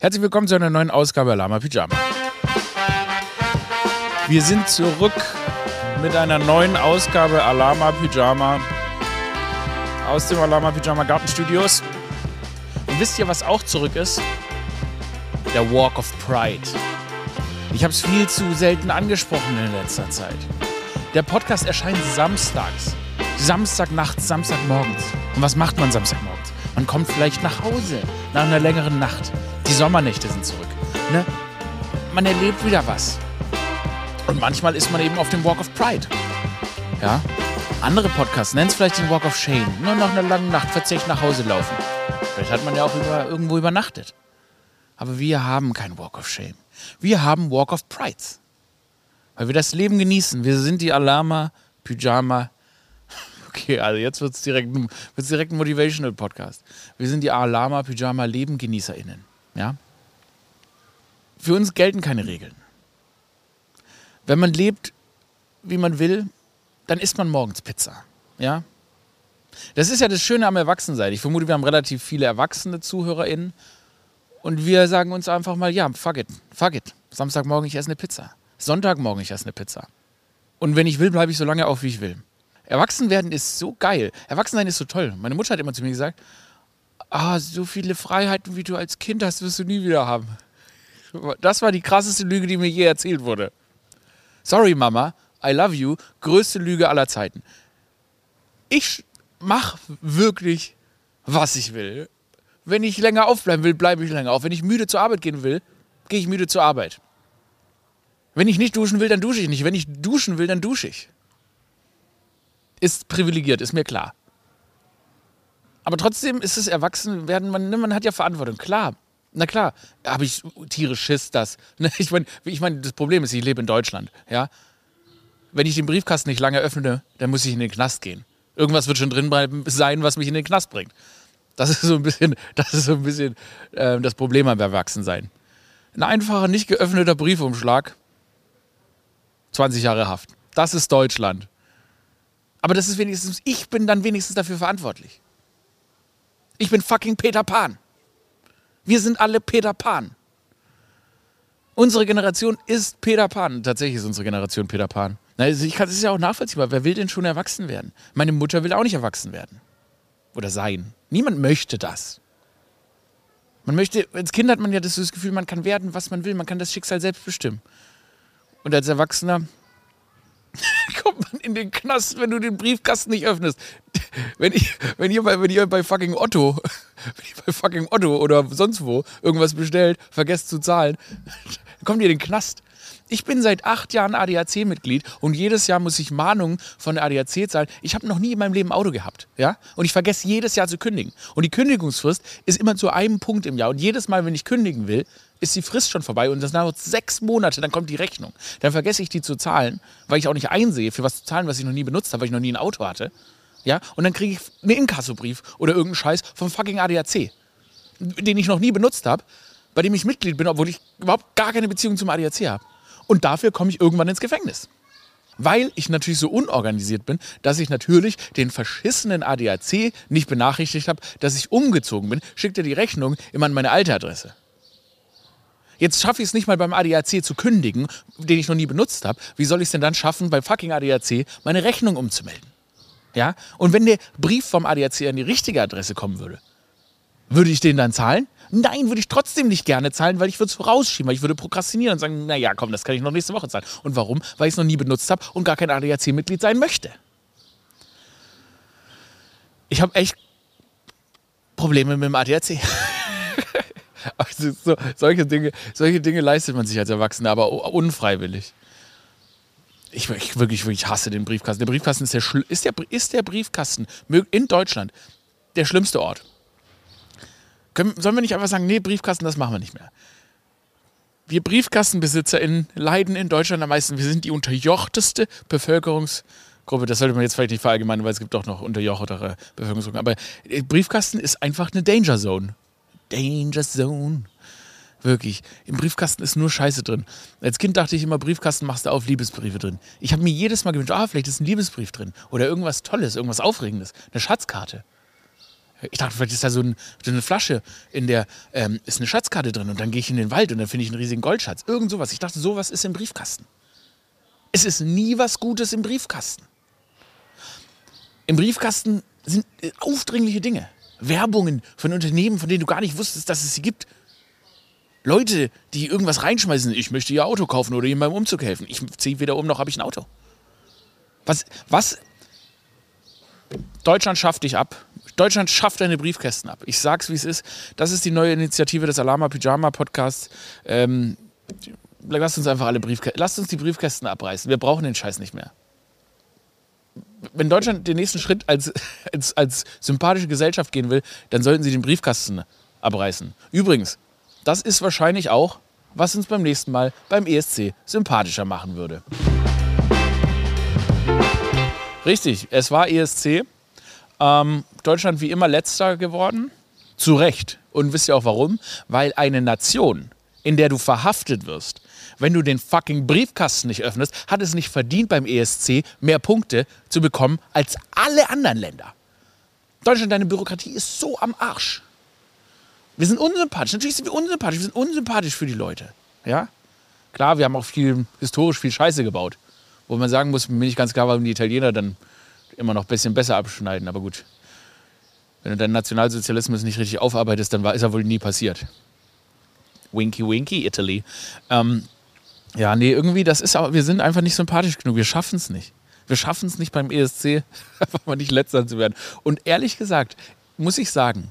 Herzlich willkommen zu einer neuen Ausgabe Lama Pyjama. Wir sind zurück mit einer neuen Ausgabe Alama Pyjama aus dem Alama Pyjama Gartenstudios. Und wisst ihr, was auch zurück ist? Der Walk of Pride. Ich habe es viel zu selten angesprochen in letzter Zeit. Der Podcast erscheint samstags. Samstagnachts, Samstagmorgens. Und was macht man Samstagmorgens? Man kommt vielleicht nach Hause nach einer längeren Nacht. Die Sommernächte sind zurück. Ne? Man erlebt wieder was. Und manchmal ist man eben auf dem Walk of Pride. Ja? Andere Podcasts nennen es vielleicht den Walk of Shame. Nur nach einer langen Nacht verzeiht nach Hause laufen. Vielleicht hat man ja auch über, irgendwo übernachtet. Aber wir haben kein Walk of Shame. Wir haben Walk of Prides. Weil wir das Leben genießen. Wir sind die Alama Pyjama. Okay, also jetzt wird es direkt, wird's direkt ein Motivational Podcast. Wir sind die Alama Pyjama LebengenießerInnen. Ja? Für uns gelten keine Regeln. Wenn man lebt, wie man will, dann isst man morgens Pizza. Ja? Das ist ja das Schöne am Erwachsensein. Ich vermute, wir haben relativ viele erwachsene ZuhörerInnen. Und wir sagen uns einfach mal, ja, fuck it, fuck it. Samstagmorgen, ich esse eine Pizza. Sonntagmorgen, ich esse eine Pizza. Und wenn ich will, bleibe ich so lange auf, wie ich will. Erwachsen werden ist so geil. Erwachsensein ist so toll. Meine Mutter hat immer zu mir gesagt, ah, so viele Freiheiten, wie du als Kind hast, wirst du nie wieder haben. Das war die krasseste Lüge, die mir je erzählt wurde. Sorry, Mama, I love you, größte Lüge aller Zeiten. Ich mache wirklich, was ich will. Wenn ich länger aufbleiben will, bleibe ich länger auf. Wenn ich müde zur Arbeit gehen will, gehe ich müde zur Arbeit. Wenn ich nicht duschen will, dann dusche ich nicht. Wenn ich duschen will, dann dusche ich. Ist privilegiert, ist mir klar. Aber trotzdem ist es Erwachsenwerden, man, ne, man hat ja Verantwortung. Klar, na klar, habe ich tierisch Schiss, das. Ne, ich meine, ich mein, das Problem ist, ich lebe in Deutschland. Ja? Wenn ich den Briefkasten nicht lange öffne, dann muss ich in den Knast gehen. Irgendwas wird schon drin sein, was mich in den Knast bringt. Das ist so ein bisschen das, ist so ein bisschen, äh, das Problem am Erwachsensein. Ein einfacher, nicht geöffneter Briefumschlag, 20 Jahre Haft. Das ist Deutschland. Aber das ist wenigstens, ich bin dann wenigstens dafür verantwortlich. Ich bin fucking Peter Pan. Wir sind alle Peter Pan. Unsere Generation ist Peter Pan. Tatsächlich ist unsere Generation Peter Pan. Also ich ist ja auch nachvollziehbar. Wer will denn schon erwachsen werden? Meine Mutter will auch nicht erwachsen werden. Oder sein. Niemand möchte das. Man möchte, als Kind hat man ja das Gefühl, man kann werden, was man will. Man kann das Schicksal selbst bestimmen. Und als Erwachsener kommt man in den Knast, wenn du den Briefkasten nicht öffnest. Wenn, ich, wenn, ihr, bei, wenn ihr bei fucking Otto, wenn ihr bei fucking Otto oder sonst wo irgendwas bestellt, vergesst zu zahlen, kommt ihr in den Knast. Ich bin seit acht Jahren ADAC-Mitglied und jedes Jahr muss ich Mahnungen von der ADAC zahlen. Ich habe noch nie in meinem Leben Auto gehabt. Ja? Und ich vergesse jedes Jahr zu kündigen. Und die Kündigungsfrist ist immer zu einem Punkt im Jahr. Und jedes Mal, wenn ich kündigen will, ist die Frist schon vorbei und das dauert sechs Monate, dann kommt die Rechnung. Dann vergesse ich die zu zahlen, weil ich auch nicht einsehe, für was zu zahlen, was ich noch nie benutzt habe, weil ich noch nie ein Auto hatte. Ja? Und dann kriege ich einen Inkassobrief oder irgendeinen Scheiß vom fucking ADAC, den ich noch nie benutzt habe, bei dem ich Mitglied bin, obwohl ich überhaupt gar keine Beziehung zum ADAC habe. Und dafür komme ich irgendwann ins Gefängnis. Weil ich natürlich so unorganisiert bin, dass ich natürlich den verschissenen ADAC nicht benachrichtigt habe, dass ich umgezogen bin, schickt er die Rechnung immer an meine alte Adresse. Jetzt schaffe ich es nicht mal beim ADAC zu kündigen, den ich noch nie benutzt habe. Wie soll ich es denn dann schaffen, beim fucking ADAC meine Rechnung umzumelden? Ja? Und wenn der Brief vom ADAC an die richtige Adresse kommen würde, würde ich den dann zahlen? Nein, würde ich trotzdem nicht gerne zahlen, weil ich würde es vorausschieben, weil ich würde prokrastinieren und sagen, naja, komm, das kann ich noch nächste Woche zahlen. Und warum? Weil ich es noch nie benutzt habe und gar kein ADAC-Mitglied sein möchte. Ich habe echt Probleme mit dem ADAC. Also so, solche, Dinge, solche Dinge leistet man sich als Erwachsener, aber unfreiwillig. Ich, ich wirklich, wirklich hasse den Briefkasten. Der Briefkasten ist der, ist, der, ist der Briefkasten in Deutschland der schlimmste Ort. Können, sollen wir nicht einfach sagen, nee, Briefkasten, das machen wir nicht mehr? Wir BriefkastenbesitzerInnen leiden in Deutschland am meisten. Wir sind die unterjochteste Bevölkerungsgruppe. Das sollte man jetzt vielleicht nicht verallgemeinern, weil es gibt auch noch unterjochtere Bevölkerungsgruppen. Aber Briefkasten ist einfach eine Danger Zone. Danger Zone. Wirklich. Im Briefkasten ist nur Scheiße drin. Als Kind dachte ich immer, Briefkasten machst du auf Liebesbriefe drin. Ich habe mir jedes Mal gewünscht, ah, vielleicht ist ein Liebesbrief drin. Oder irgendwas Tolles, irgendwas Aufregendes. Eine Schatzkarte. Ich dachte, vielleicht ist da so, ein, so eine Flasche, in der ähm, ist eine Schatzkarte drin und dann gehe ich in den Wald und dann finde ich einen riesigen Goldschatz. Irgend sowas. Ich dachte, sowas ist im Briefkasten. Es ist nie was Gutes im Briefkasten. Im Briefkasten sind äh, aufdringliche Dinge. Werbungen von Unternehmen, von denen du gar nicht wusstest, dass es sie gibt. Leute, die irgendwas reinschmeißen, ich möchte ihr Auto kaufen oder ihm beim Umzug helfen. Ich ziehe weder um, noch habe ich ein Auto. Was, was? Deutschland schafft dich ab. Deutschland schafft deine Briefkästen ab. Ich sag's, wie es ist. Das ist die neue Initiative des Alama Pyjama Podcasts. Ähm, lasst uns einfach alle Briefkästen, lasst uns die Briefkästen abreißen. Wir brauchen den Scheiß nicht mehr. Wenn Deutschland den nächsten Schritt als, als, als sympathische Gesellschaft gehen will, dann sollten sie den Briefkasten abreißen. Übrigens, das ist wahrscheinlich auch, was uns beim nächsten Mal beim ESC sympathischer machen würde. Richtig, es war ESC. Ähm, Deutschland wie immer letzter geworden. Zu Recht. Und wisst ihr auch warum? Weil eine Nation, in der du verhaftet wirst, wenn du den fucking Briefkasten nicht öffnest, hat es nicht verdient, beim ESC mehr Punkte zu bekommen als alle anderen Länder. Deutschland, deine Bürokratie ist so am Arsch. Wir sind unsympathisch. Natürlich sind wir unsympathisch. Wir sind unsympathisch für die Leute. Ja? Klar, wir haben auch viel, historisch viel Scheiße gebaut. Wo man sagen muss, mir nicht ganz klar, warum die Italiener dann immer noch ein bisschen besser abschneiden. Aber gut. Wenn du deinen Nationalsozialismus nicht richtig aufarbeitest, dann war, ist er wohl nie passiert. Winky Winky Italy. Ähm, ja, nee, irgendwie, das ist aber, wir sind einfach nicht sympathisch genug. Wir schaffen es nicht. Wir schaffen es nicht beim ESC, einfach mal nicht letzter zu werden. Und ehrlich gesagt, muss ich sagen,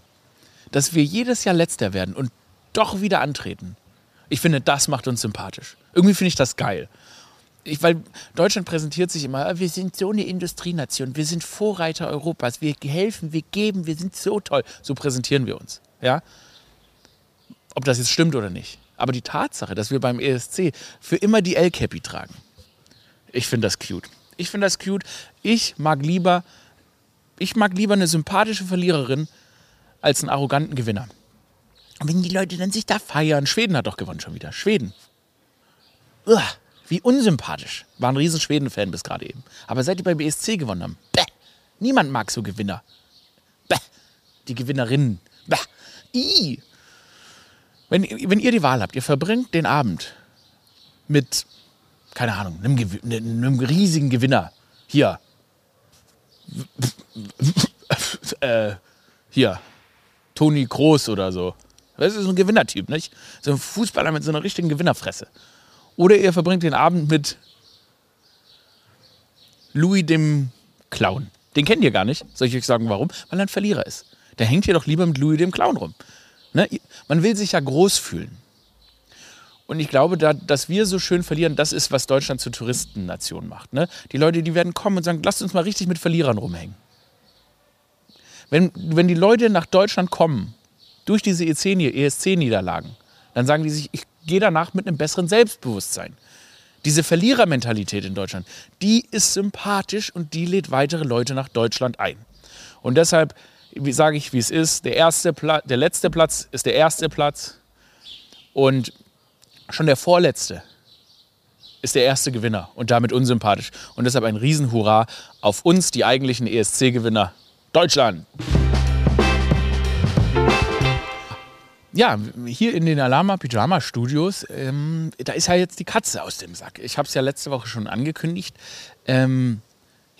dass wir jedes Jahr letzter werden und doch wieder antreten. Ich finde, das macht uns sympathisch. Irgendwie finde ich das geil. Ich, weil Deutschland präsentiert sich immer, wir sind so eine Industrienation, wir sind Vorreiter Europas, wir helfen, wir geben, wir sind so toll. So präsentieren wir uns. Ja? Ob das jetzt stimmt oder nicht. Aber die Tatsache, dass wir beim ESC für immer die L-Cappy tragen, ich finde das cute. Ich finde das cute. Ich mag lieber, ich mag lieber eine sympathische Verliererin als einen arroganten Gewinner. Und wenn die Leute dann sich da feiern, Schweden hat doch gewonnen schon wieder. Schweden. Uah, wie unsympathisch. War ein riesen Schweden-Fan bis gerade eben. Aber seit die beim ESC gewonnen haben, bäh, niemand mag so Gewinner. Bäh, die Gewinnerinnen. Bäh, ii. Wenn, wenn ihr die Wahl habt, ihr verbringt den Abend mit, keine Ahnung, einem, einem riesigen Gewinner. Hier. äh, hier. Toni Groß oder so. Das ist so ein Gewinnertyp, nicht? So ein Fußballer mit so einer richtigen Gewinnerfresse. Oder ihr verbringt den Abend mit Louis dem Clown. Den kennt ihr gar nicht. Soll ich euch sagen, warum? Weil er ein Verlierer ist. Der hängt hier doch lieber mit Louis dem Clown rum. Ne? Man will sich ja groß fühlen. Und ich glaube, da, dass wir so schön verlieren, das ist, was Deutschland zur Touristennation macht. Ne? Die Leute, die werden kommen und sagen, lasst uns mal richtig mit Verlierern rumhängen. Wenn, wenn die Leute nach Deutschland kommen, durch diese ESC-Niederlagen, dann sagen die sich, ich gehe danach mit einem besseren Selbstbewusstsein. Diese Verlierermentalität in Deutschland, die ist sympathisch und die lädt weitere Leute nach Deutschland ein. Und deshalb sage ich, wie es ist. Der, erste der letzte Platz ist der erste Platz und schon der vorletzte ist der erste Gewinner und damit unsympathisch. Und deshalb ein Riesenhurra auf uns, die eigentlichen ESC-Gewinner. Deutschland! Ja, hier in den Alama Pyjama Studios, ähm, da ist ja jetzt die Katze aus dem Sack. Ich habe es ja letzte Woche schon angekündigt. Ähm,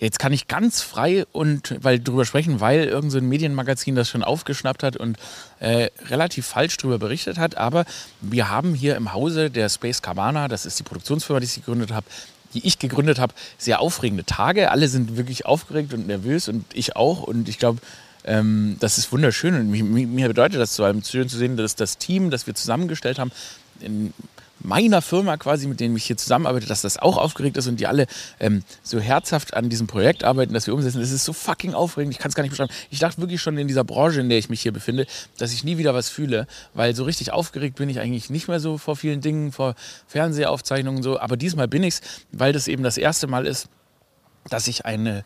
Jetzt kann ich ganz frei und weil drüber sprechen, weil irgendein so Medienmagazin das schon aufgeschnappt hat und äh, relativ falsch darüber berichtet hat. Aber wir haben hier im Hause der Space Cabana, das ist die Produktionsfirma, die ich gegründet habe, die ich gegründet habe, sehr aufregende Tage. Alle sind wirklich aufgeregt und nervös und ich auch. Und ich glaube, ähm, das ist wunderschön. Und mir, bedeutet das zu allem schön zu sehen, dass das Team, das wir zusammengestellt haben, in, meiner Firma quasi, mit denen ich hier zusammenarbeite, dass das auch aufgeregt ist und die alle ähm, so herzhaft an diesem Projekt arbeiten, das wir umsetzen. Das ist so fucking aufregend, ich kann es gar nicht beschreiben. Ich dachte wirklich schon in dieser Branche, in der ich mich hier befinde, dass ich nie wieder was fühle, weil so richtig aufgeregt bin ich eigentlich nicht mehr so vor vielen Dingen, vor Fernsehaufzeichnungen und so. Aber diesmal bin ich es, weil das eben das erste Mal ist, dass ich eine,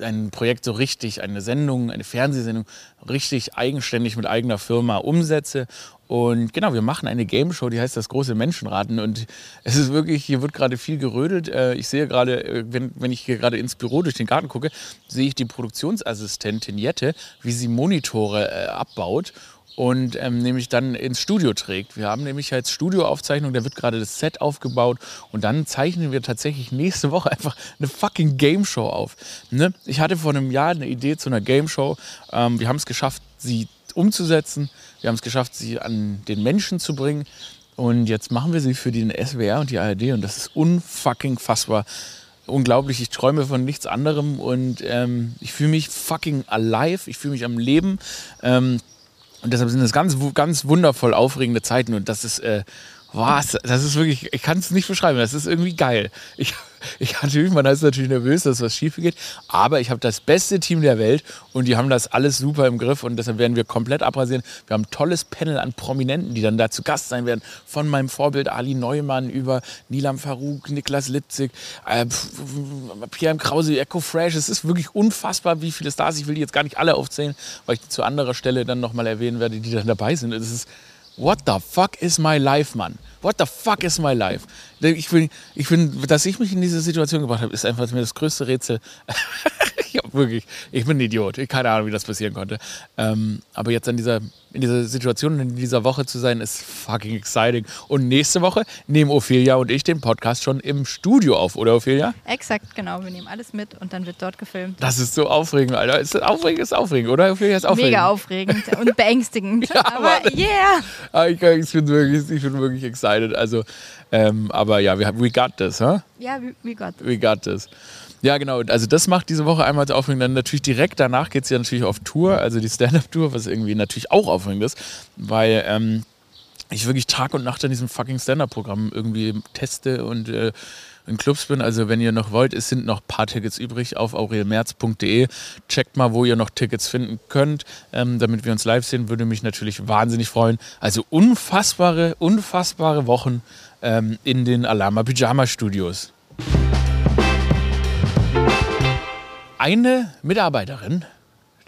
ein Projekt so richtig, eine Sendung, eine Fernsehsendung richtig eigenständig mit eigener Firma umsetze. Und genau, wir machen eine Game Show, die heißt das große Menschenraten. Und es ist wirklich, hier wird gerade viel gerödelt. Äh, ich sehe gerade, äh, wenn, wenn ich hier gerade ins Büro durch den Garten gucke, sehe ich die Produktionsassistentin Jette, wie sie Monitore äh, abbaut und ähm, nämlich dann ins Studio trägt. Wir haben nämlich als Studioaufzeichnung, da wird gerade das Set aufgebaut und dann zeichnen wir tatsächlich nächste Woche einfach eine fucking Game Show auf. Ne? Ich hatte vor einem Jahr eine Idee zu einer Game Show. Ähm, wir haben es geschafft, sie umzusetzen. Wir haben es geschafft, sie an den Menschen zu bringen. Und jetzt machen wir sie für den SWR und die ARD und das ist unfucking fassbar. Unglaublich, ich träume von nichts anderem und ähm, ich fühle mich fucking alive, ich fühle mich am Leben. Ähm, und deshalb sind es ganz, ganz wundervoll aufregende Zeiten und das ist, äh, was, das ist wirklich, ich kann es nicht beschreiben, das ist irgendwie geil. Ich, ich natürlich, man ist natürlich nervös, dass was schief geht, aber ich habe das beste Team der Welt und die haben das alles super im Griff und deshalb werden wir komplett abrasieren. Wir haben ein tolles Panel an Prominenten, die dann da zu Gast sein werden, von meinem Vorbild Ali Neumann über Nilam Farouk, Niklas Litzig, äh, Pierre Krause, Echo Fresh. Es ist wirklich unfassbar, wie viele Stars. Ich will die jetzt gar nicht alle aufzählen, weil ich die zu anderer Stelle dann nochmal erwähnen werde, die dann dabei sind. Es ist What the fuck is my life, Mann? What the fuck is my life? Ich finde, ich find, dass ich mich in diese Situation gebracht habe, ist einfach mir das größte Rätsel. ja, wirklich. Ich bin ein Idiot. Ich keine Ahnung, wie das passieren konnte. Ähm, aber jetzt in dieser, in dieser Situation, in dieser Woche zu sein, ist fucking exciting. Und nächste Woche nehmen Ophelia und ich den Podcast schon im Studio auf, oder Ophelia? Exakt, genau. Wir nehmen alles mit und dann wird dort gefilmt. Das ist so aufregend, Alter. Ist aufregend, ist aufregend, oder? Ophelia ist aufregend. Mega aufregend und beängstigend. ja, aber yeah. Ah, ich, ich, bin wirklich, ich bin wirklich excited. Also, ähm, aber ja, we, we got this, huh? Ja, we, we got this. We got this. Ja, genau. Also das macht diese Woche einmal aufregend. Dann natürlich direkt danach geht es ja natürlich auf Tour, also die Stand-Up-Tour, was irgendwie natürlich auch aufregend ist, weil ähm, ich wirklich Tag und Nacht an diesem fucking Stand-Up-Programm irgendwie teste und äh, in Clubs bin. Also wenn ihr noch wollt, es sind noch ein paar Tickets übrig auf aurelmerz.de. Checkt mal, wo ihr noch Tickets finden könnt, ähm, damit wir uns live sehen. Würde mich natürlich wahnsinnig freuen. Also unfassbare, unfassbare Wochen ähm, in den Alama Pyjama Studios. Eine Mitarbeiterin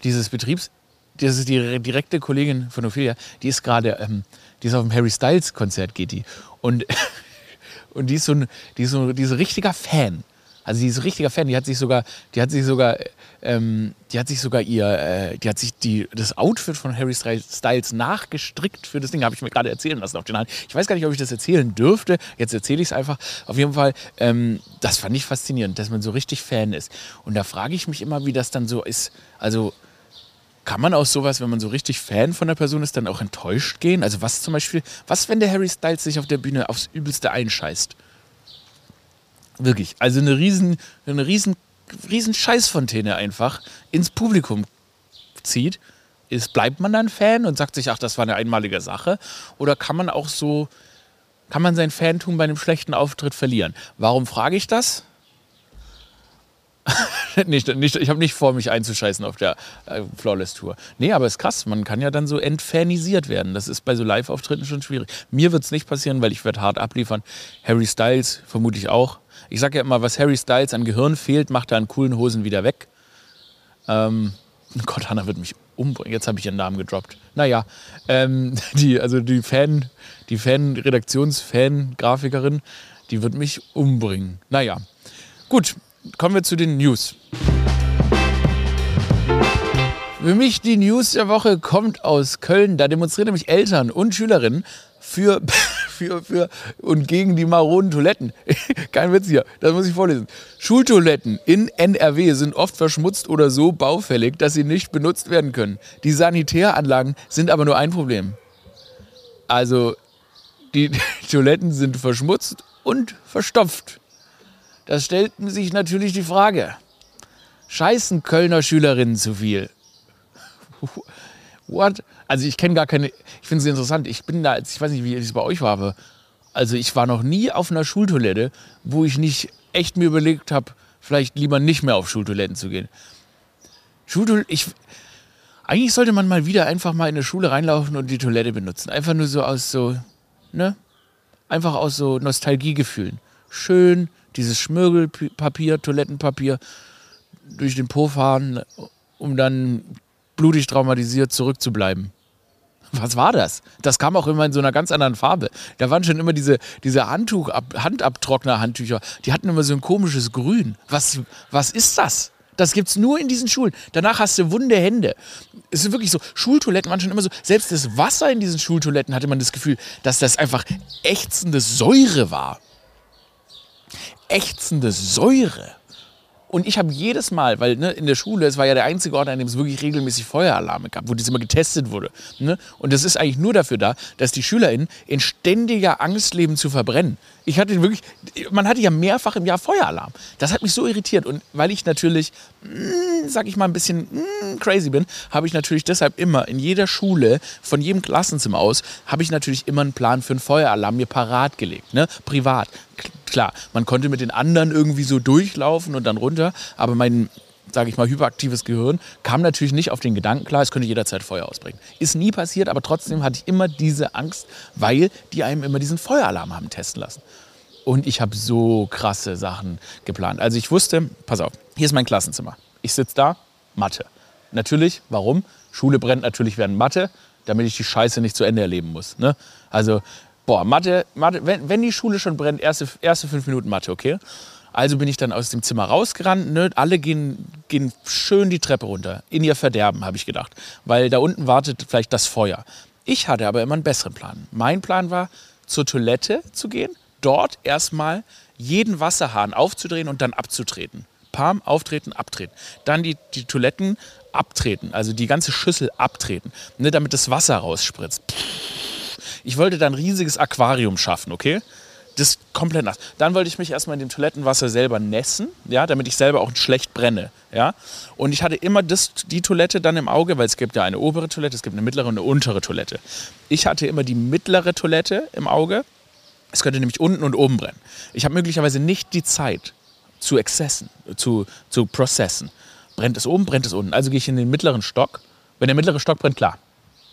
dieses Betriebs, das ist die direkte Kollegin von Ophelia, die ist gerade, ähm, die ist auf dem Harry Styles Konzert geht die und und die ist so ein, die ist so, die ist ein richtiger Fan. Also die ist ein richtiger Fan. Die hat sich sogar, die hat sich sogar, ähm, die hat sich sogar ihr, äh, die hat sich die, das Outfit von Harry Styles nachgestrickt für das Ding. Habe ich mir gerade erzählen lassen auf den Hand. Ich weiß gar nicht, ob ich das erzählen dürfte. Jetzt erzähle ich es einfach. Auf jeden Fall, ähm, das fand ich faszinierend, dass man so richtig Fan ist. Und da frage ich mich immer, wie das dann so ist. Also kann man aus sowas, wenn man so richtig Fan von der Person ist, dann auch enttäuscht gehen? Also was zum Beispiel, was wenn der Harry Styles sich auf der Bühne aufs Übelste einscheißt? Wirklich. Also eine riesen, eine riesen, riesen Scheißfontäne einfach ins Publikum zieht. Ist, bleibt man dann Fan und sagt sich, ach, das war eine einmalige Sache? Oder kann man auch so, kann man sein Fantum bei einem schlechten Auftritt verlieren? Warum frage ich das? nicht, nicht, ich habe nicht vor, mich einzuscheißen auf der äh, Flawless Tour. Nee, aber es ist krass. Man kann ja dann so entfanisiert werden. Das ist bei so Live-Auftritten schon schwierig. Mir wird es nicht passieren, weil ich werde hart abliefern. Harry Styles vermute ich auch. Ich sage ja immer, was Harry Styles an Gehirn fehlt, macht er an coolen Hosen wieder weg. Ähm, Gott, Hannah wird mich umbringen. Jetzt habe ich ihren Namen gedroppt. Naja, ähm, die, also die Fan, die Fan-Redaktions-Fan-Grafikerin, die wird mich umbringen. Naja, gut, kommen wir zu den News. Für mich die News der Woche kommt aus Köln. Da demonstrieren nämlich Eltern und Schülerinnen für, für, für und gegen die maroden Toiletten. Kein Witz hier, das muss ich vorlesen. Schultoiletten in NRW sind oft verschmutzt oder so baufällig, dass sie nicht benutzt werden können. Die Sanitäranlagen sind aber nur ein Problem. Also, die, Toiletten sind verschmutzt und verstopft. Da stellten sich natürlich die Frage, scheißen Kölner Schülerinnen zu viel? What? Also ich kenne gar keine, ich finde es interessant, ich bin da, ich weiß nicht, wie es bei euch war, aber also ich war noch nie auf einer Schultoilette, wo ich nicht echt mir überlegt habe, vielleicht lieber nicht mehr auf Schultoiletten zu gehen. Schultoilette, ich, eigentlich sollte man mal wieder einfach mal in eine Schule reinlaufen und die Toilette benutzen. Einfach nur so aus so, ne? Einfach aus so Nostalgiegefühlen. Schön, dieses Schmirgelpapier, Toilettenpapier. durch den Po fahren, um dann blutig traumatisiert zurückzubleiben. Was war das? Das kam auch immer in so einer ganz anderen Farbe. Da waren schon immer diese, diese Handtuch, Handabtrockner-Handtücher. Die hatten immer so ein komisches Grün. Was, was ist das? Das gibt es nur in diesen Schulen. Danach hast du wunde Hände. Es ist wirklich so, Schultoiletten waren schon immer so, selbst das Wasser in diesen Schultoiletten hatte man das Gefühl, dass das einfach ächzende Säure war. Ächzende Säure. Und ich habe jedes Mal, weil ne, in der Schule, es war ja der einzige Ort, an dem es wirklich regelmäßig Feueralarme gab, wo das immer getestet wurde. Ne? Und das ist eigentlich nur dafür da, dass die SchülerInnen in ständiger Angst leben zu verbrennen. Ich hatte wirklich, man hatte ja mehrfach im Jahr Feueralarm. Das hat mich so irritiert. Und weil ich natürlich, mh, hm, sag ich mal, ein bisschen mh, hm, crazy bin, habe ich natürlich deshalb immer in jeder Schule, von jedem Klassenzimmer aus, habe ich natürlich immer einen Plan für einen Feueralarm mir parat gelegt. Ne? Privat klar, man konnte mit den anderen irgendwie so durchlaufen und dann runter, aber mein, sage ich mal, hyperaktives Gehirn kam natürlich nicht auf den Gedanken klar, es könnte jederzeit Feuer ausbrechen. Ist nie passiert, aber trotzdem hatte ich immer diese Angst, weil die einem immer diesen Feueralarm haben testen lassen. Und ich habe so krasse Sachen geplant. Also ich wusste, pass auf, hier ist mein Klassenzimmer. Ich sitze da, Mathe. Natürlich, warum? Schule brennt natürlich während Mathe, damit ich die Scheiße nicht zu Ende erleben muss. Ne? Also boah, Mathe, Mathe wenn, wenn die Schule schon brennt, erste, erste fünf Minuten Mathe, okay? Also bin ich dann aus dem Zimmer rausgerannt. Ne? Alle gehen, gehen schön die Treppe runter. In ihr Verderben, habe ich gedacht. Weil da unten wartet vielleicht das Feuer. Ich hatte aber immer einen besseren Plan. Mein Plan war, zur Toilette zu gehen, dort erstmal jeden Wasserhahn aufzudrehen und dann abzutreten. Palm, auftreten, abtreten. Dann die, die Toiletten abtreten, also die ganze Schüssel abtreten, ne, damit das Wasser rausspritzt. Ich wollte dann ein riesiges Aquarium schaffen, okay? Das ist komplett nass. Dann wollte ich mich erstmal in dem Toilettenwasser selber nässen, ja, damit ich selber auch schlecht brenne. Ja? Und ich hatte immer das, die Toilette dann im Auge, weil es gibt ja eine obere Toilette, es gibt eine mittlere und eine untere Toilette. Ich hatte immer die mittlere Toilette im Auge. Es könnte nämlich unten und oben brennen. Ich habe möglicherweise nicht die Zeit zu excessen, zu, zu processen. Brennt es oben, brennt es unten. Also gehe ich in den mittleren Stock. Wenn der mittlere Stock brennt, klar.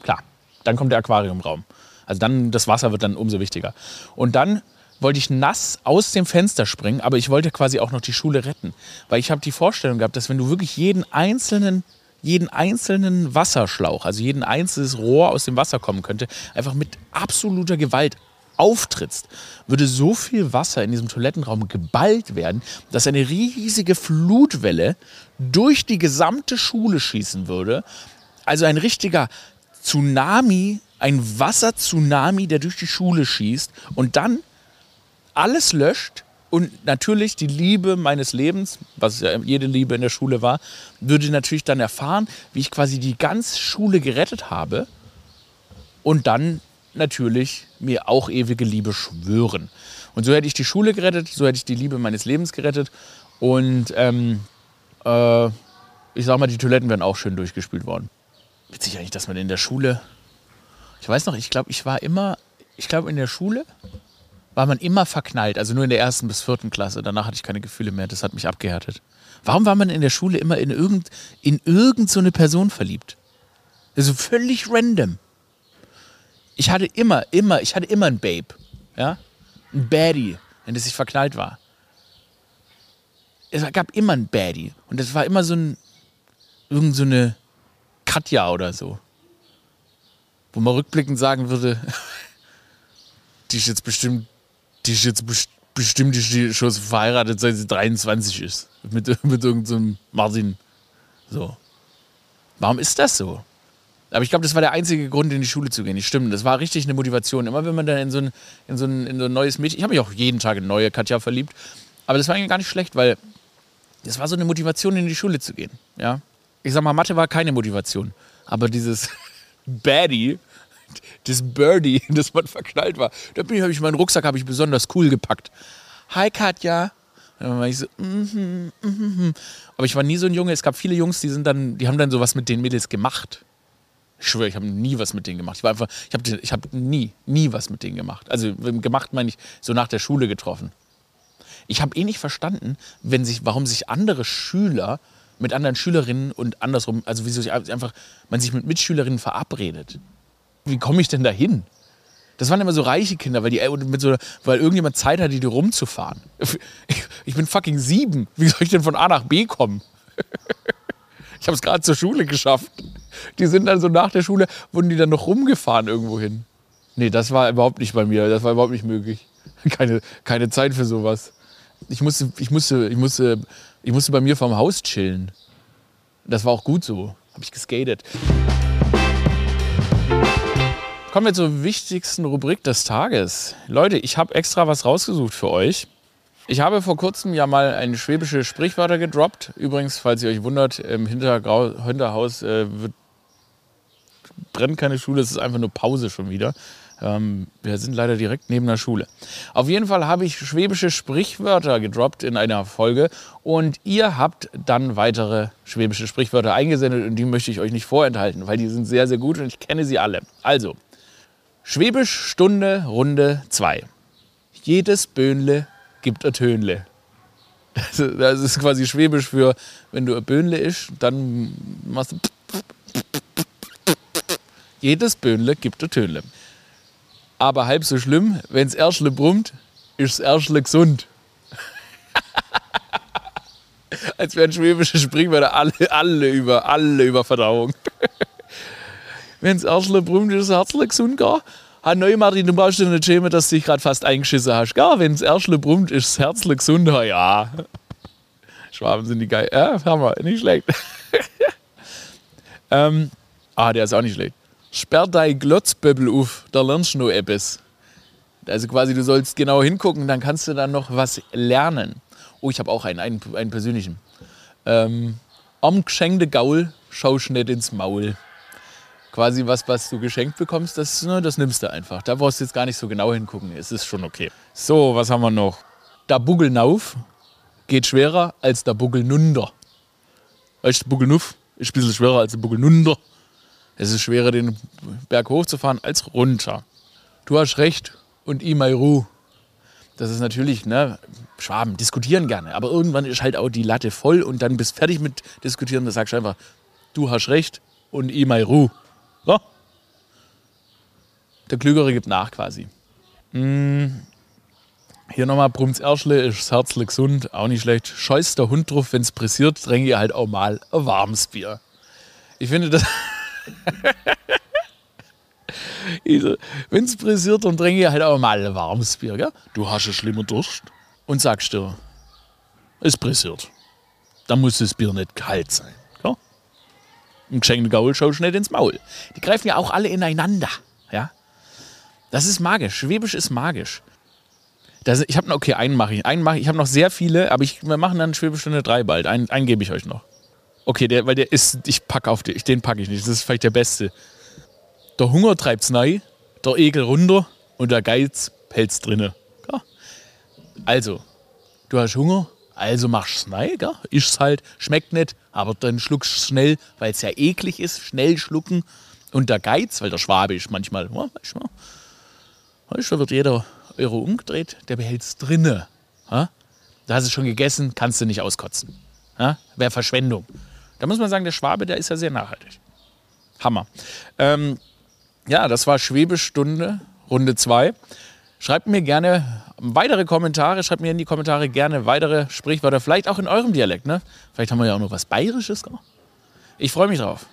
Klar. Dann kommt der Aquariumraum. Also dann, das Wasser wird dann umso wichtiger. Und dann wollte ich nass aus dem Fenster springen, aber ich wollte quasi auch noch die Schule retten. Weil ich habe die Vorstellung gehabt, dass wenn du wirklich jeden einzelnen, jeden einzelnen Wasserschlauch, also jeden einzelnes Rohr aus dem Wasser kommen könnte, einfach mit absoluter Gewalt auftrittst, würde so viel Wasser in diesem Toilettenraum geballt werden, dass eine riesige Flutwelle durch die gesamte Schule schießen würde. Also ein richtiger Tsunami ein Wasser-Tsunami, der durch die Schule schießt und dann alles löscht und natürlich die Liebe meines Lebens, was ja jede Liebe in der Schule war, würde natürlich dann erfahren, wie ich quasi die ganze Schule gerettet habe und dann natürlich mir auch ewige Liebe schwören. Und so hätte ich die Schule gerettet, so hätte ich die Liebe meines Lebens gerettet und ähm, äh, ich sag mal, die Toiletten wären auch schön durchgespült worden. Witzig eigentlich, dass man in der Schule ich weiß noch, ich glaube, ich war immer, ich glaube, in der Schule war man immer verknallt, also nur in der ersten bis vierten Klasse. Danach hatte ich keine Gefühle mehr, das hat mich abgehärtet. Warum war man in der Schule immer in irgend, in irgend so eine Person verliebt? Also völlig random. Ich hatte immer, immer, ich hatte immer ein Babe, ja, ein Baddie, in das ich verknallt war. Es gab immer ein Baddie und das war immer so ein, irgend so eine Katja oder so wo man rückblickend sagen würde, die ist jetzt bestimmt, die ist jetzt bestimmt die schon verheiratet, seit sie 23 ist. Mit, mit irgendeinem so Martin. So. Warum ist das so? Aber ich glaube, das war der einzige Grund, in die Schule zu gehen. Die stimmen. Das war richtig eine Motivation. Immer wenn man dann in so ein, in so ein, in so ein neues Mädchen. Ich habe mich auch jeden Tag in neue Katja verliebt. Aber das war eigentlich gar nicht schlecht, weil das war so eine Motivation, in die Schule zu gehen. Ja? Ich sag mal, Mathe war keine Motivation. Aber dieses, Baddie, das Birdie, das man verknallt war. Da bin ich, habe ich meinen Rucksack habe ich besonders cool gepackt. Hi Katja. dann war ich so, mm -hmm, mm -hmm. aber ich war nie so ein Junge. Es gab viele Jungs, die sind dann, die haben dann sowas mit den Mädels gemacht. Ich schwöre, ich habe nie was mit denen gemacht. Ich war einfach, ich habe ich hab nie, nie was mit denen gemacht. Also gemacht meine ich so nach der Schule getroffen. Ich habe eh nicht verstanden, wenn sich, warum sich andere Schüler mit anderen Schülerinnen und andersrum, also wieso sich einfach man sich mit Mitschülerinnen verabredet. Wie komme ich denn da hin? Das waren immer so reiche Kinder, weil, die, mit so, weil irgendjemand Zeit hatte, die rumzufahren. Ich bin fucking sieben. Wie soll ich denn von A nach B kommen? Ich habe es gerade zur Schule geschafft. Die sind dann so nach der Schule, wurden die dann noch rumgefahren irgendwo hin. Nee, das war überhaupt nicht bei mir. Das war überhaupt nicht möglich. Keine, keine Zeit für sowas. Ich musste, ich, musste, ich, musste, ich musste bei mir vorm Haus chillen. Das war auch gut so. Habe ich geskatet. Kommen wir zur wichtigsten Rubrik des Tages. Leute, ich habe extra was rausgesucht für euch. Ich habe vor kurzem ja mal ein schwäbische Sprichwörter gedroppt. Übrigens, falls ihr euch wundert, im Hintergrau Hinterhaus äh, wird, brennt keine Schule, es ist einfach nur Pause schon wieder. Ähm, wir sind leider direkt neben der Schule. Auf jeden Fall habe ich schwäbische Sprichwörter gedroppt in einer Folge und ihr habt dann weitere schwäbische Sprichwörter eingesendet und die möchte ich euch nicht vorenthalten, weil die sind sehr, sehr gut und ich kenne sie alle. Also, Schwäbisch Stunde Runde 2. Jedes Böhnle gibt ein Tönle. Das ist quasi Schwäbisch für, wenn du ein Böhnle isch, dann machst du. Jedes Böhnle gibt ein Tönle. Aber halb so schlimm, wenn wenn's Erschle brummt, ist das Erschle gesund. Als wären schwäbische Sprichwörter alle, alle über, alle über Verdauung. Wenn das Erschle brummt, ist das Herzle gesund, gell? Ah, neu, Martin, du brauchst dir nicht schämen, dass du dich gerade fast eingeschissen hast. Gell? Wenn das Erschle brummt, ist das Herzle gesund, ja. Schwaben sind die geil. Ja, haben wir, nicht schlecht. ähm, ah, der ist auch nicht schlecht. Sperr dein Glotzböbbel auf, da lernst du noch etwas. Also quasi, du sollst genau hingucken, dann kannst du dann noch was lernen. Oh, ich habe auch einen, einen, einen persönlichen. Ähm, am geschenkte Gaul schaust nicht ins Maul. Quasi was, was du geschenkt bekommst, das, ne, das nimmst du einfach. Da brauchst du jetzt gar nicht so genau hingucken. Es ist schon okay. So, was haben wir noch? Der Buggelnauf geht schwerer als der Buggelnunder. Weißt du, Buggelnuff ist ein bisschen schwerer als der Buggelnunder. Es ist schwerer, den Berg hochzufahren als runter. Du hast recht und I my Ruhe. Das ist natürlich, ne, Schwaben diskutieren gerne, aber irgendwann ist halt auch die Latte voll und dann bist du fertig mit diskutieren. Da sagst du einfach, du hast recht und I my Ruhe. So. Der Klügere gibt nach quasi. Hm. Hier nochmal Brumms Erschle, ist das Herzle gesund, auch nicht schlecht. Scheiß der Hund drauf, wenn es pressiert, trinke ich halt auch mal ein warmes Bier. Ich finde das. wenn es pressiert, dann trinke ich halt auch mal ein warmes Bier. Gell? Du hast einen schlimmen Durst und sagst dir, es pressiert. Dann muss das Bier nicht kalt sein. Ein geschenkter Gaul schaut schnell ins Maul. Die greifen ja auch alle ineinander. Ja? Das ist magisch. Schwäbisch ist magisch. Das, ich habe noch, okay, einen mache ich. Einen mache ich. Habe noch sehr viele, aber ich, wir machen dann Schwäbisch Stunde 3 bald. Einen, einen gebe ich euch noch. Okay, der, weil der ist, ich packe auf den, den packe ich nicht. Das ist vielleicht der beste. Der Hunger treibt's neu, der Ekel runter und der Geiz hält's drinne. Ja. Also, du hast Hunger, also machst es neu, gell? Isch's halt, schmeckt nicht, aber dann schluckst du schnell, weil es ja eklig ist, schnell schlucken. Und der Geiz, weil der Schwabe ist manchmal, ja, weißt du, weißt da wird jeder Euro umgedreht, der behält es drinne. Ja? Da hast du schon gegessen, kannst du nicht auskotzen. Ja? Wäre Verschwendung. Da muss man sagen, der Schwabe, der ist ja sehr nachhaltig. Hammer. Ähm, ja, das war Schwebestunde, Runde 2. Schreibt mir gerne weitere Kommentare, schreibt mir in die Kommentare gerne weitere Sprichwörter, vielleicht auch in eurem Dialekt. Ne? Vielleicht haben wir ja auch noch was Bayerisches. Ich freue mich drauf.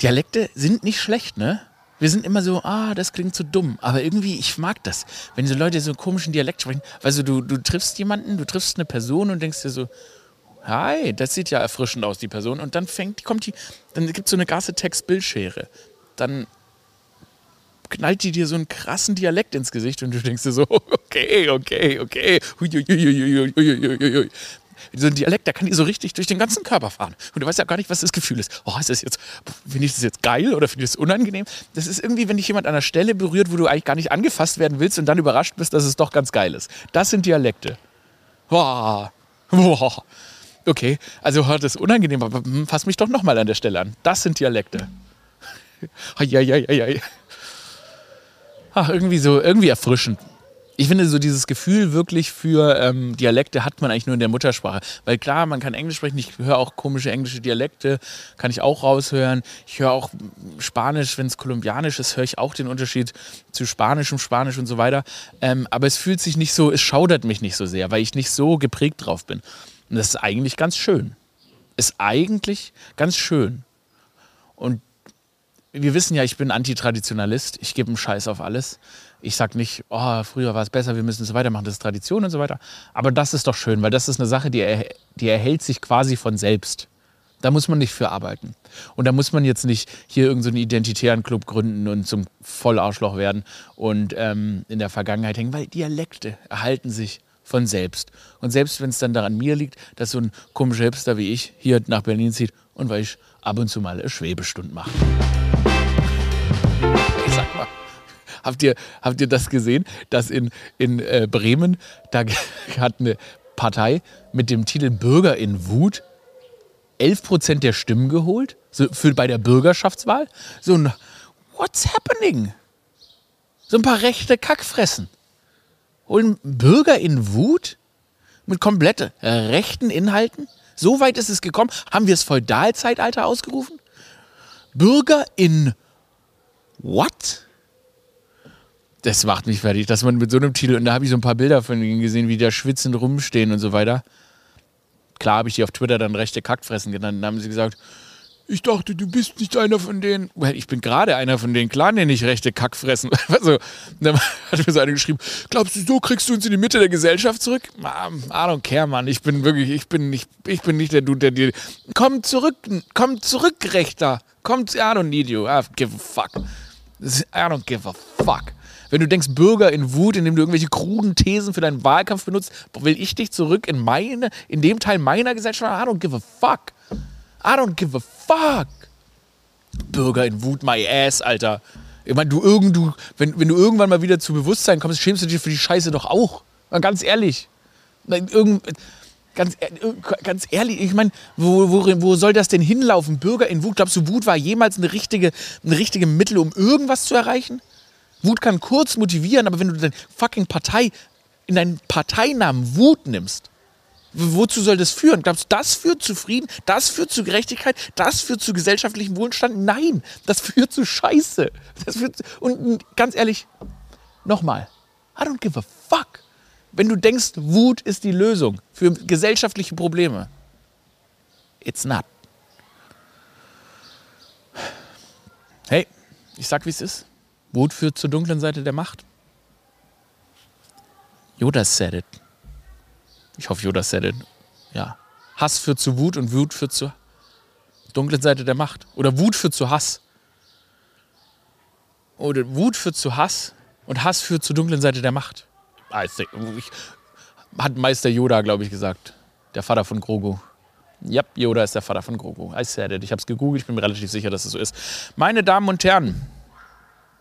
Dialekte sind nicht schlecht, ne? Wir sind immer so, ah, das klingt zu so dumm. Aber irgendwie, ich mag das. Wenn so Leute so einen komischen Dialekt sprechen. Weißt du, du, triffst jemanden, du triffst eine Person und denkst dir so, hi, das sieht ja erfrischend aus, die Person. Und dann fängt, kommt die, dann gibt es so eine gasse Text-Bildschere. Dann knallt die dir so einen krassen Dialekt ins Gesicht und du denkst dir so, okay, okay, okay. So ein Dialekt, der kann dir so richtig durch den ganzen Körper fahren. Und du weißt ja gar nicht, was das Gefühl ist. Oh, ist das jetzt, finde ich das jetzt geil oder finde ich das unangenehm? Das ist irgendwie, wenn dich jemand an einer Stelle berührt, wo du eigentlich gar nicht angefasst werden willst und dann überrascht bist, dass es doch ganz geil ist. Das sind Dialekte. Boah. Boah. Okay, also das ist unangenehm, aber fass mich doch nochmal an der Stelle an. Das sind Dialekte. Ach, irgendwie so, irgendwie erfrischend. Ich finde so dieses Gefühl wirklich für ähm, Dialekte hat man eigentlich nur in der Muttersprache. Weil klar, man kann Englisch sprechen, ich höre auch komische englische Dialekte, kann ich auch raushören. Ich höre auch Spanisch, wenn es kolumbianisch ist, höre ich auch den Unterschied zu Spanischem, Spanisch und so weiter. Ähm, aber es fühlt sich nicht so, es schaudert mich nicht so sehr, weil ich nicht so geprägt drauf bin. Und das ist eigentlich ganz schön. ist eigentlich ganz schön. Und wir wissen ja, ich bin Antitraditionalist. Ich gebe einen Scheiß auf alles. Ich sage nicht, oh, früher war es besser, wir müssen es so weitermachen, das ist Tradition und so weiter. Aber das ist doch schön, weil das ist eine Sache, die, er, die erhält sich quasi von selbst. Da muss man nicht für arbeiten. Und da muss man jetzt nicht hier irgendeinen so identitären Club gründen und zum Vollarschloch werden und ähm, in der Vergangenheit hängen, weil Dialekte erhalten sich von selbst. Und selbst wenn es dann daran mir liegt, dass so ein komischer Hipster wie ich hier nach Berlin zieht und weil ich ab und zu mal eine Schwebestund mache. Sag mal. Habt ihr, habt ihr das gesehen, dass in, in äh, Bremen, da hat eine Partei mit dem Titel Bürger in Wut 11 Prozent der Stimmen geholt? So für bei der Bürgerschaftswahl? So ein What's happening? So ein paar rechte Kackfressen. Holen Bürger in Wut? Mit komplett rechten Inhalten? So weit ist es gekommen. Haben wir es Feudalzeitalter ausgerufen? Bürger in What? Das macht mich fertig, dass man mit so einem Titel, und da habe ich so ein paar Bilder von ihnen gesehen, wie da schwitzend rumstehen und so weiter. Klar habe ich die auf Twitter dann rechte Kackfressen genannt. Dann haben sie gesagt, ich dachte, du bist nicht einer von denen. Ich bin gerade einer von denen. Klar nenne ich rechte Kackfressen. Also, dann hat mir so einer geschrieben, glaubst du, so kriegst du uns in die Mitte der Gesellschaft zurück? I don't care, Mann. Ich bin wirklich, ich bin nicht, ich bin nicht der Dude, der dir... Komm zurück, komm zurück, Rechter. Komm, I don't need you. I give a fuck. I don't give a fuck. Wenn du denkst, Bürger in Wut, indem du irgendwelche kruden Thesen für deinen Wahlkampf benutzt, will ich dich zurück in meine, in dem Teil meiner Gesellschaft? I don't give a fuck. I don't give a fuck. Bürger in Wut, my ass, Alter. Ich meine, du, irgend, du, wenn, wenn du irgendwann mal wieder zu Bewusstsein kommst, schämst du dich für die Scheiße doch auch. Ganz ehrlich. Irgend, ganz, ganz ehrlich, ich meine, wo, wo, wo soll das denn hinlaufen? Bürger in Wut. Glaubst du, Wut war jemals eine richtige, eine richtige Mittel, um irgendwas zu erreichen? Wut kann kurz motivieren, aber wenn du deine fucking Partei in deinen Parteinamen Wut nimmst, wozu soll das führen? Glaubst du, das führt zu Frieden? Das führt zu Gerechtigkeit? Das führt zu gesellschaftlichem Wohlstand? Nein, das führt zu Scheiße. Das führt zu, und ganz ehrlich, nochmal, I don't give a fuck. Wenn du denkst, Wut ist die Lösung für gesellschaftliche Probleme, it's not. Hey, ich sag, wie es ist. Wut führt zur dunklen Seite der Macht. Yoda said it. Ich hoffe, Yoda said it. Ja. Hass führt zu Wut und Wut führt zur dunklen Seite der Macht. Oder Wut führt zu Hass. Oder Wut führt zu Hass und Hass führt zur dunklen Seite der Macht. Ah, hat Meister Yoda, glaube ich, gesagt. Der Vater von Grogu. Ja, Yoda ist der Vater von Grogu. I said it. Ich habe es gegoogelt, ich bin mir relativ sicher, dass es so ist. Meine Damen und Herren,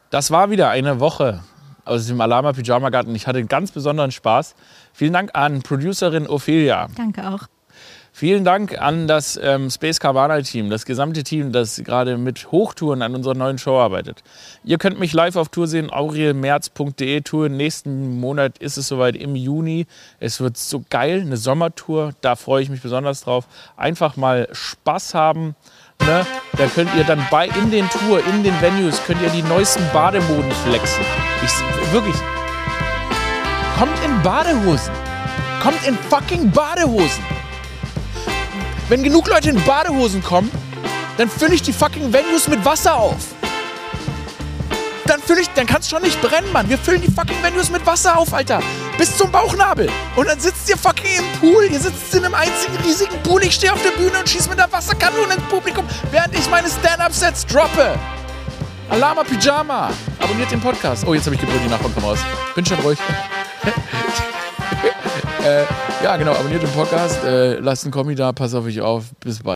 das war wieder eine Woche aus dem Alama Pyjama Garten. Ich hatte ganz besonderen Spaß. Vielen Dank an Producerin Ophelia. Danke auch. Vielen Dank an das ähm, Space Cabana Team, das gesamte Team, das gerade mit Hochtouren an unserer neuen Show arbeitet. Ihr könnt mich live auf Tour sehen, aurielmerz.de Tour. Nächsten Monat ist es soweit im Juni. Es wird so geil, eine Sommertour, da freue ich mich besonders drauf. Einfach mal Spaß haben. Ne? Da könnt ihr dann bei in den Tour, in den Venues, könnt ihr die neuesten Bademoden flexen. Ich, wirklich. Kommt in Badehosen. Kommt in fucking Badehosen. Wenn genug Leute in Badehosen kommen, dann fülle ich die fucking Venues mit Wasser auf dann fülle ich, dann kann es schon nicht brennen, Mann. Wir füllen die fucking Venues mit Wasser auf, Alter. Bis zum Bauchnabel. Und dann sitzt ihr fucking im Pool. Ihr sitzt in einem einzigen riesigen Pool. Ich stehe auf der Bühne und schieße mit der Wasserkanone ins Publikum, während ich meine Stand-Up-Sets droppe. Alama Pyjama. Abonniert den Podcast. Oh, jetzt habe ich gebrüllt, die Nachbarn kommen raus. Bin schon ruhig. äh, ja, genau. Abonniert den Podcast. Äh, lasst einen Kommi da. Pass auf euch auf. Bis bald.